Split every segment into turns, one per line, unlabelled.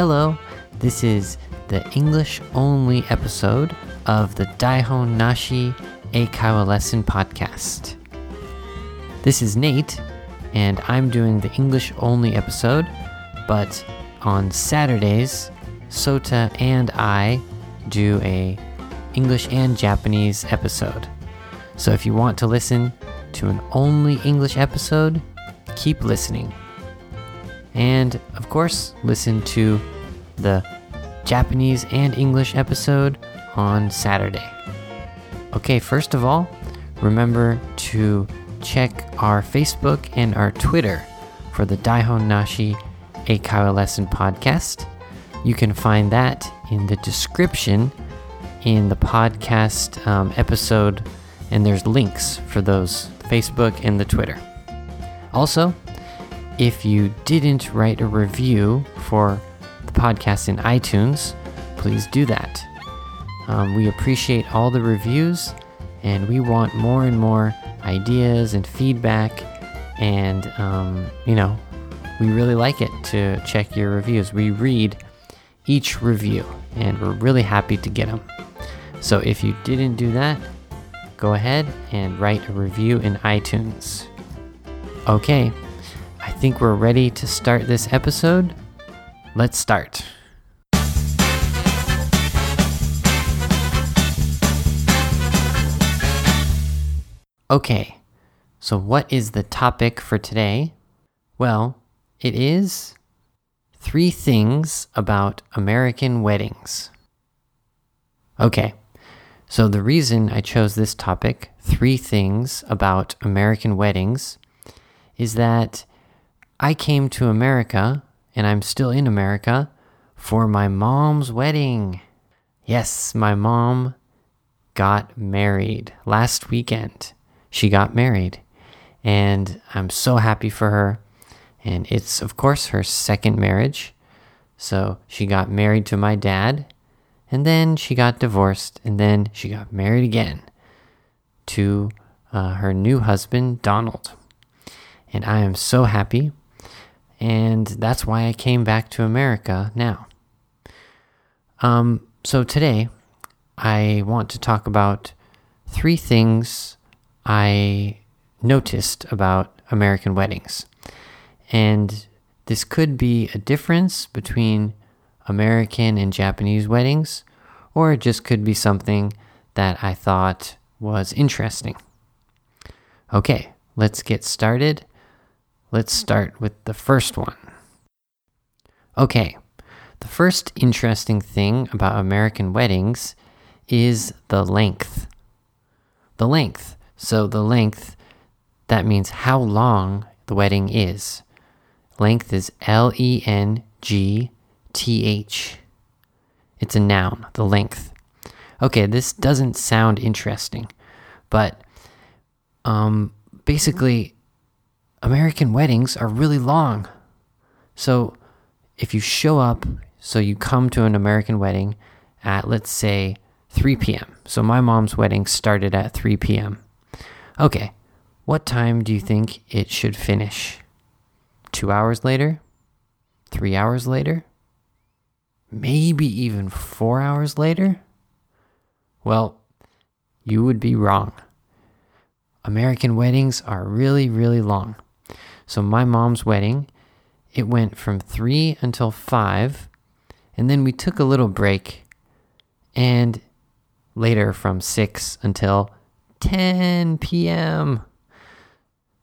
Hello, this is the English only episode of the Daihon Nashi Eikaiwa Lesson podcast. This is Nate, and I'm doing the English only episode, but on Saturdays, Sota and I do a English and Japanese episode. So if you want to listen to an only English episode, keep listening. And of course, listen to the Japanese and English episode on Saturday. Okay, first of all, remember to check our Facebook and our Twitter for the Daihon Nashi Eikaiwa Lesson podcast. You can find that in the description in the podcast um, episode, and there's links for those Facebook and the Twitter. Also, if you didn't write a review for podcast in iTunes, please do that. Um, we appreciate all the reviews, and we want more and more ideas and feedback. And, um, you know, we really like it to check your reviews. We read each review, and we're really happy to get them. So if you didn't do that, go ahead and write a review in iTunes. Okay, I think we're ready to start this episode. Let's start. Okay, so what is the topic for today? Well, it is three things about American weddings. Okay, so the reason I chose this topic, three things about American weddings, is that I came to America, and I'm still in America, for my mom's wedding. Yes, my mom got married last weekend. She got married, and I'm so happy for her. And it's, of course, her second marriage. So she got married to my dad, and then she got divorced, and then she got married again to uh, her new husband, Donald. And I am so happy, and that's why I came back to America now. Um, so today, I want to talk about three things I noticed about American weddings. And this could be a difference between American and Japanese weddings, or it just could be something that I thought was interesting. Okay, let's get started. Let's start with the first one. Okay, the first interesting thing about American weddings is the length. The length. So, the length, that means how long the wedding is. Length is L E N G T H. It's a noun, the length. Okay, this doesn't sound interesting, but um, basically, American weddings are really long. So, if you show up, so you come to an American wedding at, let's say, 3 p.m. So, my mom's wedding started at 3 p.m. Okay, what time do you think it should finish? two hours later, three hours later, maybe even four hours later? Well, you would be wrong. American weddings are really, really long. So, my mom's wedding, it went from three until five, and then we took a little break, and later from six until 10 p.m.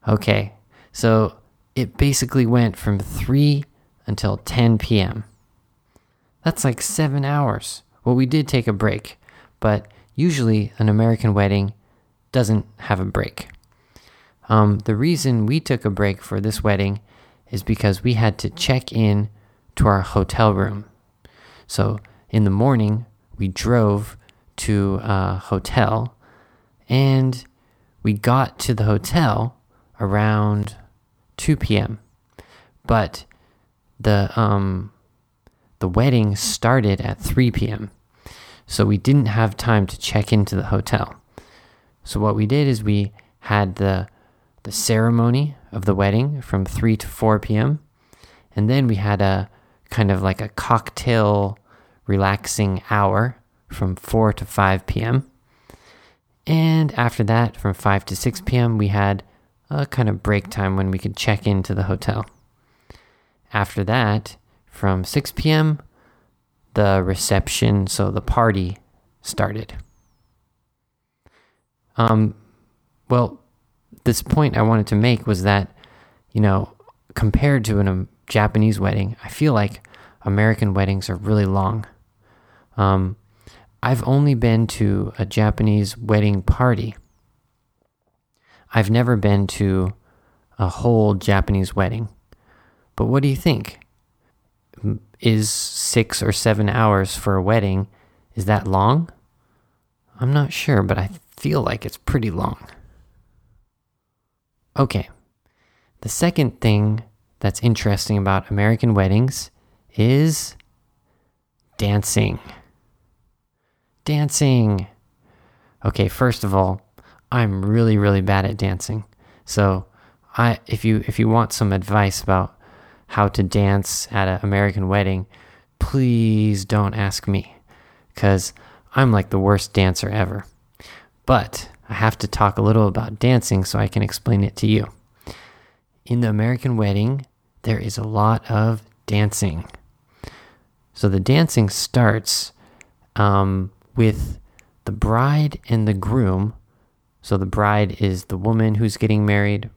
Okay, so it basically went from 3 until 10 p.m. That's like seven hours. Well, we did take a break, but usually an American wedding doesn't have a break. Um, the reason we took a break for this wedding is because we had to check in to our hotel room. So in the morning, we drove to a hotel and we got to the hotel around 2 p.m. But the um the wedding started at 3 p.m. So we didn't have time to check into the hotel. So what we did is we had the the ceremony of the wedding from 3 to 4 p.m. and then we had a kind of like a cocktail relaxing hour from 4 to 5 p.m. And after that, from 5 to 6 p.m., we had a kind of break time when we could check into the hotel. After that, from 6 p.m., the reception, so the party started. Um, well, this point I wanted to make was that, you know, compared to an, a um, Japanese wedding, I feel like American weddings are really long. Um, I've only been to a Japanese wedding party. I've never been to a whole Japanese wedding. But what do you think? Is six or seven hours for a wedding, is that long? I'm not sure, but I feel like it's pretty long. Okay, the second thing that's interesting about American weddings is dancing dancing. Okay, first of all, I'm really really bad at dancing. So, I if you if you want some advice about how to dance at an American wedding, please don't ask me cuz I'm like the worst dancer ever. But I have to talk a little about dancing so I can explain it to you. In the American wedding, there is a lot of dancing. So the dancing starts um, with the bride and the groom. So the bride is the woman who's getting married.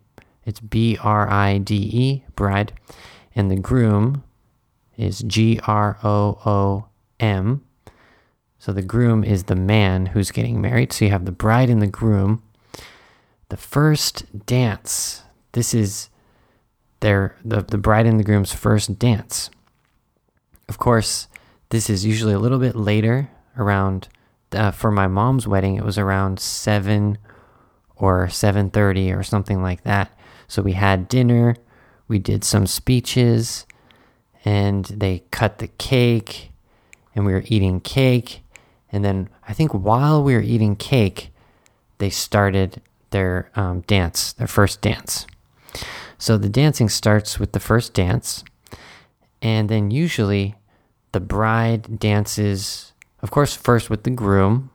It's B R I D E, bride. And the groom is G R O O M. So the groom is the man who's getting married. So you have the bride and the groom. The first dance. This is their the, the bride and the groom's first dance. Of course, this is usually a little bit later around uh, for my mom's wedding it was around 7 or 7:30 or something like that so we had dinner we did some speeches and they cut the cake and we were eating cake and then i think while we were eating cake they started their um, dance their first dance. So the dancing starts with the first dance. And then usually the bride dances of course, first with the groom,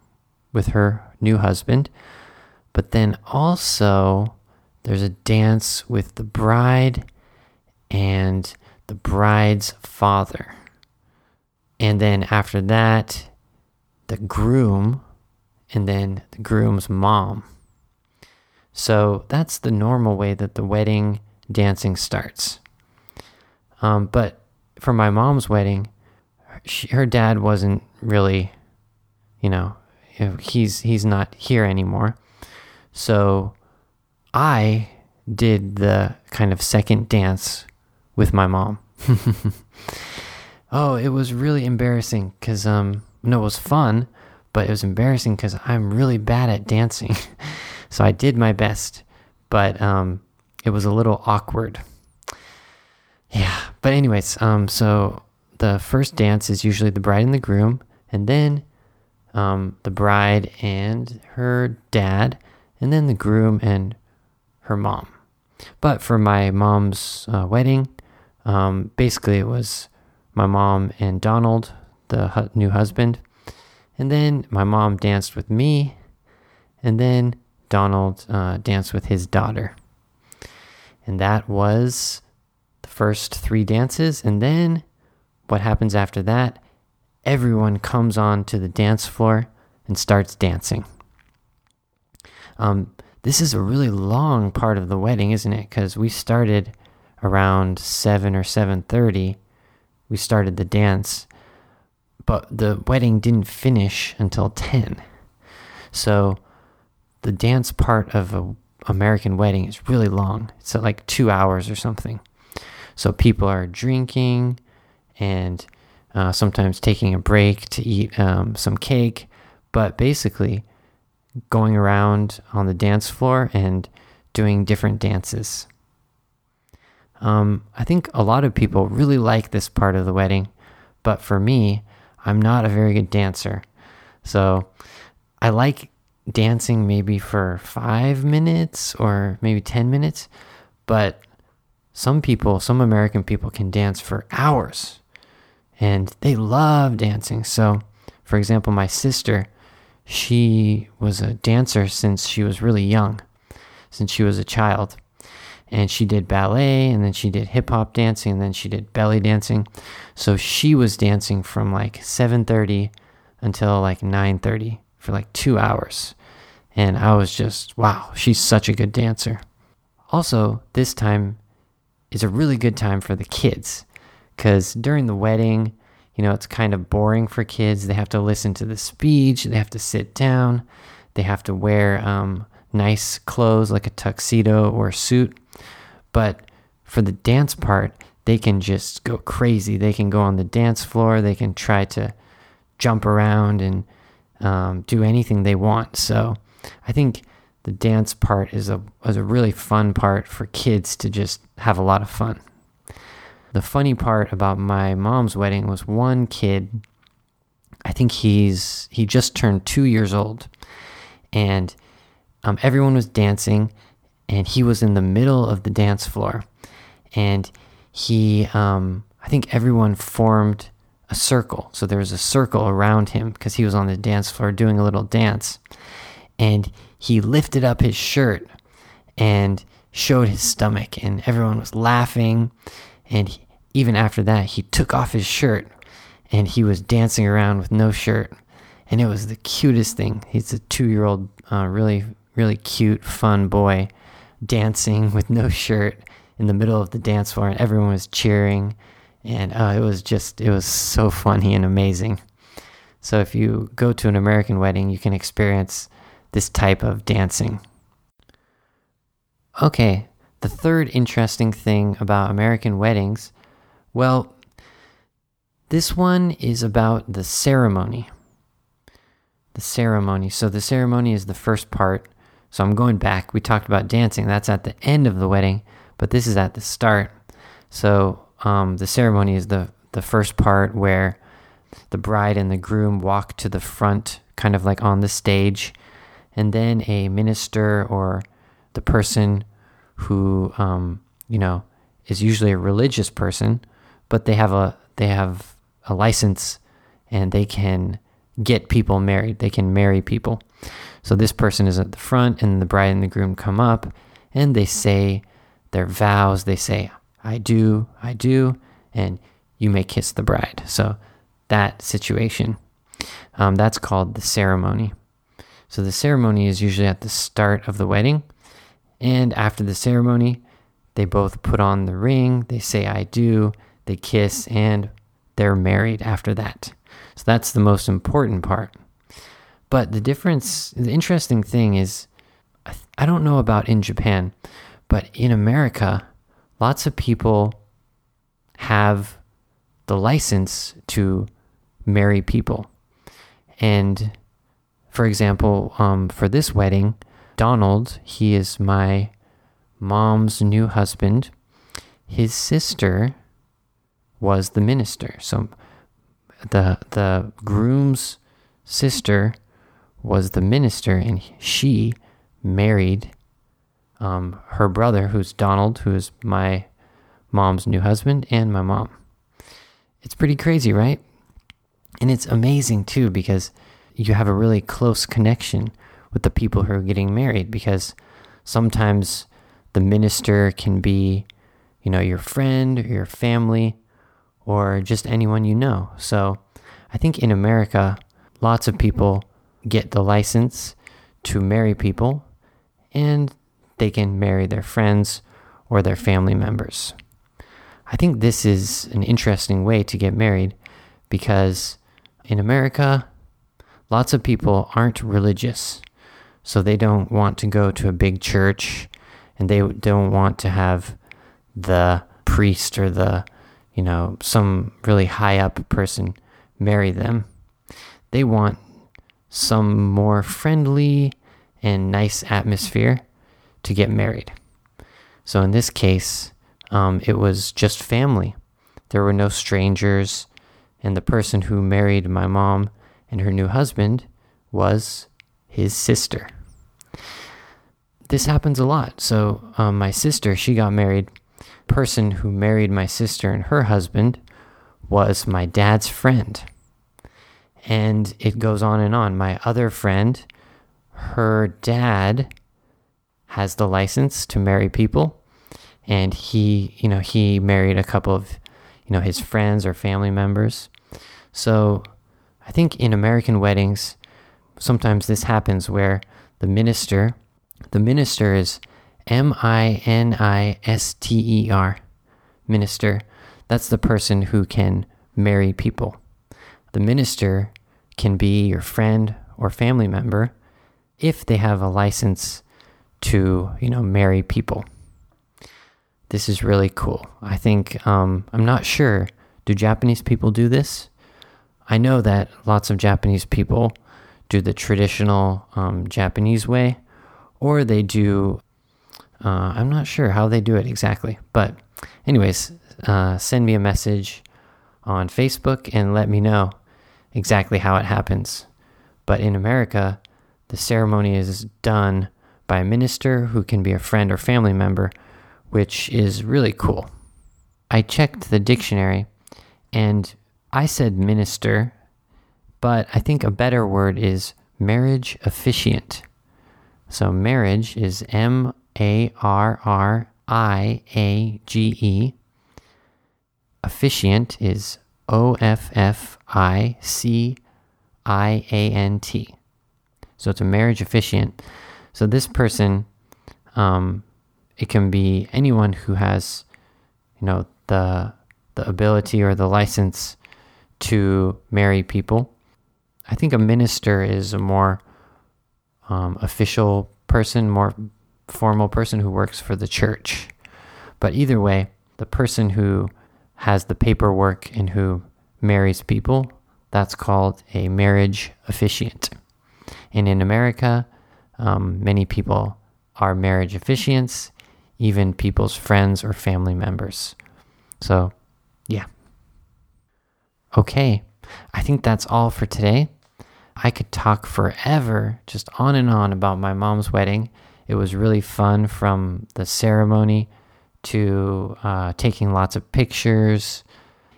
with her new husband, but then also there's a dance with the bride and the bride's father. And then after that, the groom and then the groom's mom. So that's the normal way that the wedding dancing starts. Um, but for my mom's wedding, she, her dad wasn't really, you know, he's he's not here anymore. So I did the kind of second dance with my mom. oh, it was really embarrassing because um no, it was fun, but it was embarrassing because I'm really bad at dancing. so I did my best, but um it was a little awkward. Yeah, but anyways, um so the first dance is usually the bride and the groom, and then um, the bride and her dad, and then the groom and her mom. But for my mom's uh, wedding, um, basically it was my mom and Donald, the hu- new husband, and then my mom danced with me, and then Donald uh, danced with his daughter. And that was the first three dances, and then what happens after that? Everyone comes on to the dance floor and starts dancing. Um, this is a really long part of the wedding, isn't it? Because we started around seven or seven thirty. We started the dance, but the wedding didn't finish until ten. So the dance part of a American wedding is really long. It's like two hours or something. So people are drinking, and uh, sometimes taking a break to eat um, some cake, but basically going around on the dance floor and doing different dances. Um, I think a lot of people really like this part of the wedding, but for me, I'm not a very good dancer. So I like dancing maybe for five minutes or maybe 10 minutes, but some people, some American people can dance for hours. and they love dancing. So, for example, my sister, she was a dancer since she was really young, since she was a child. And she did ballet and then she did hip hop dancing and then she did belly dancing. So she was dancing from like 7:30 until like 9:30 for like 2 hours. And I was just, wow, she's such a good dancer. Also, this time is a really good time for the kids because during the wedding, you know, it's kind of boring for kids. They have to listen to the speech, they have to sit down, they have to wear um, nice clothes like a tuxedo or a suit. But for the dance part, they can just go crazy. They can go on the dance floor, they can try to jump around and um, do anything they want. So I think the dance part is a, is a really fun part for kids to just have a lot of fun. The funny part about my mom's wedding was one kid, I think he's he just turned 2 years old and um, everyone was dancing and he was in the middle of the dance floor and he um, I think everyone formed a circle. So there was a circle around him because he was on the dance floor doing a little dance. And he lifted up his shirt and showed his stomach, and everyone was laughing. And he, even after that, he took off his shirt and he was dancing around with no shirt. And it was the cutest thing. He's a two year old, uh, really, really cute, fun boy dancing with no shirt in the middle of the dance floor, and everyone was cheering. And uh, it was just, it was so funny and amazing. So if you go to an American wedding, you can experience this type of dancing. Okay, the third interesting thing about American weddings well, this one is about the ceremony. The ceremony. So, the ceremony is the first part. So, I'm going back. We talked about dancing. That's at the end of the wedding, but this is at the start. So, um, the ceremony is the, the first part where the bride and the groom walk to the front, kind of like on the stage, and then a minister or the person who, um, you know, is usually a religious person but they have a they have a license and they can get people married. They can marry people. So this person is at the front and the bride and the groom come up and they say their vows. They say, I do, I do, and you may kiss the bride. So that situation, um, that's called the ceremony. So the ceremony is usually at the start of the wedding. And after the ceremony, they both put on the ring, they say, I do, they kiss, and they're married after that. So that's the most important part. But the difference, the interesting thing is, I don't know about in Japan, but in America, lots of people have the license to marry people. And for example, um, for this wedding, Donald, he is my mom's new husband. His sister was the minister. So the the groom's sister was the minister, and she married um, her brother, who's Donald, who is my mom's new husband, and my mom. It's pretty crazy, right? And it's amazing too because you have a really close connection with the people who are getting married because sometimes the minister can be, you know, your friend or your family, or just anyone you know. So I think in America, lots of people get the license to marry people and they can marry their friends or their family members. I think this is an interesting way to get married because in America, lots of people aren't religious. So they don't want to go to a big church and they don't want to have the priest or the you know, some really high up person marry them. They want some more friendly and nice atmosphere to get married. So in this case, um, it was just family. There were no strangers, and the person who married my mom and her new husband was his sister. This happens a lot. So um, my sister, she got married person who married my sister and her husband was my dad's friend. And it goes on and on. My other friend, her dad has the license to marry people. And he, you know, he married a couple of, you know, his friends or family members. So I think in American weddings, sometimes this happens where the minister, the minister is M I N I S T E R, minister. That's the person who can marry people. The minister can be your friend or family member if they have a license to, you know, marry people. This is really cool. I think, um, I'm not sure. Do Japanese people do this? I know that lots of Japanese people do the traditional um, Japanese way, or they do, uh, I'm not sure how they do it exactly. But, anyways, uh, send me a message on Facebook and let me know exactly how it happens. But in America, the ceremony is done by a minister who can be a friend or family member, which is really cool. I checked the dictionary and I said minister, but I think a better word is marriage officiant. So marriage is M A R R I A G E. Officiant is O F F I C I A N T. So it's a marriage officiant. So this person, um, it can be anyone who has, you know, the the ability or the license to marry people. I think a minister is a more um, official person, more formal person who works for the church. But either way, the person who has the paperwork and who marries people, that's called a marriage officiant. And in America, um, many people are marriage officiants, even people's friends or family members. So, yeah. Okay, I think that's all for today. I could talk forever, just on and on about my mom's wedding. It was really fun from the ceremony to uh, taking lots of pictures,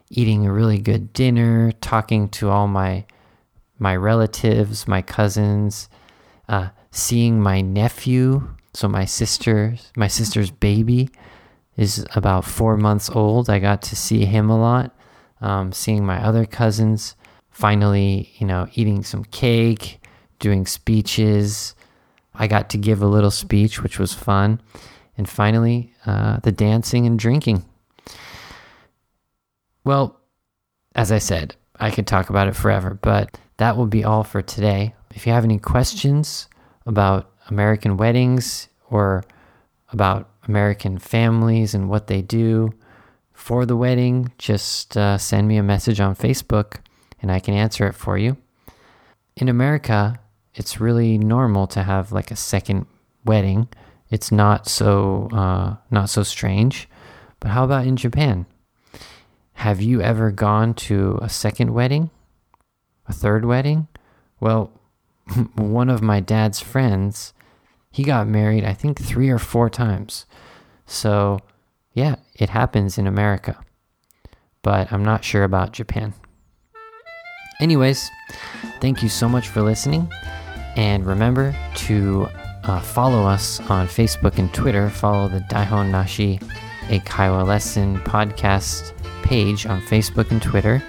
eating a really good dinner, talking to all my my relatives, my cousins, uh, seeing my nephew. So my sister's my sister's baby is about four months old. I got to see him a lot. Um, seeing my other cousins. Finally, you know, eating some cake, doing speeches. I got to give a little speech, which was fun. And finally, uh, the dancing and drinking. Well, as I said, I could talk about it forever, but that will be all for today. If you have any questions about American weddings or about American families and what they do for the wedding, just uh, send me a message on Facebook and I can answer it for you. In America, it's really normal to have like a second wedding. It's not so uh, not so strange. But how about in Japan? Have you ever gone to a second wedding? A third wedding? Well, one of my dad's friends, he got married, I think, three or four times. So, yeah, it happens in America. But I'm not sure about Japan. Anyways, thank you so much for listening. And remember to uh, follow us on Facebook and Twitter. Follow the Daihon Nashi, Eikaiwa lesson podcast page on Facebook and Twitter.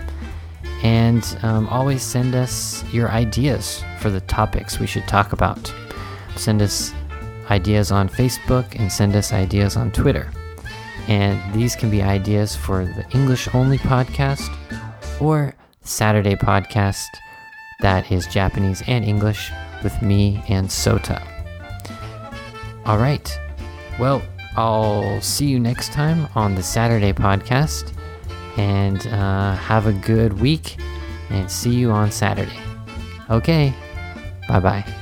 And um, always send us your ideas for the topics we should talk about. Send us ideas on Facebook and send us ideas on Twitter. And these can be ideas for the English only podcast or Saturday podcast that is Japanese and English with me and Sota. All right. Well, I'll see you next time on the Saturday podcast and uh, have a good week and see you on Saturday. Okay. Bye bye.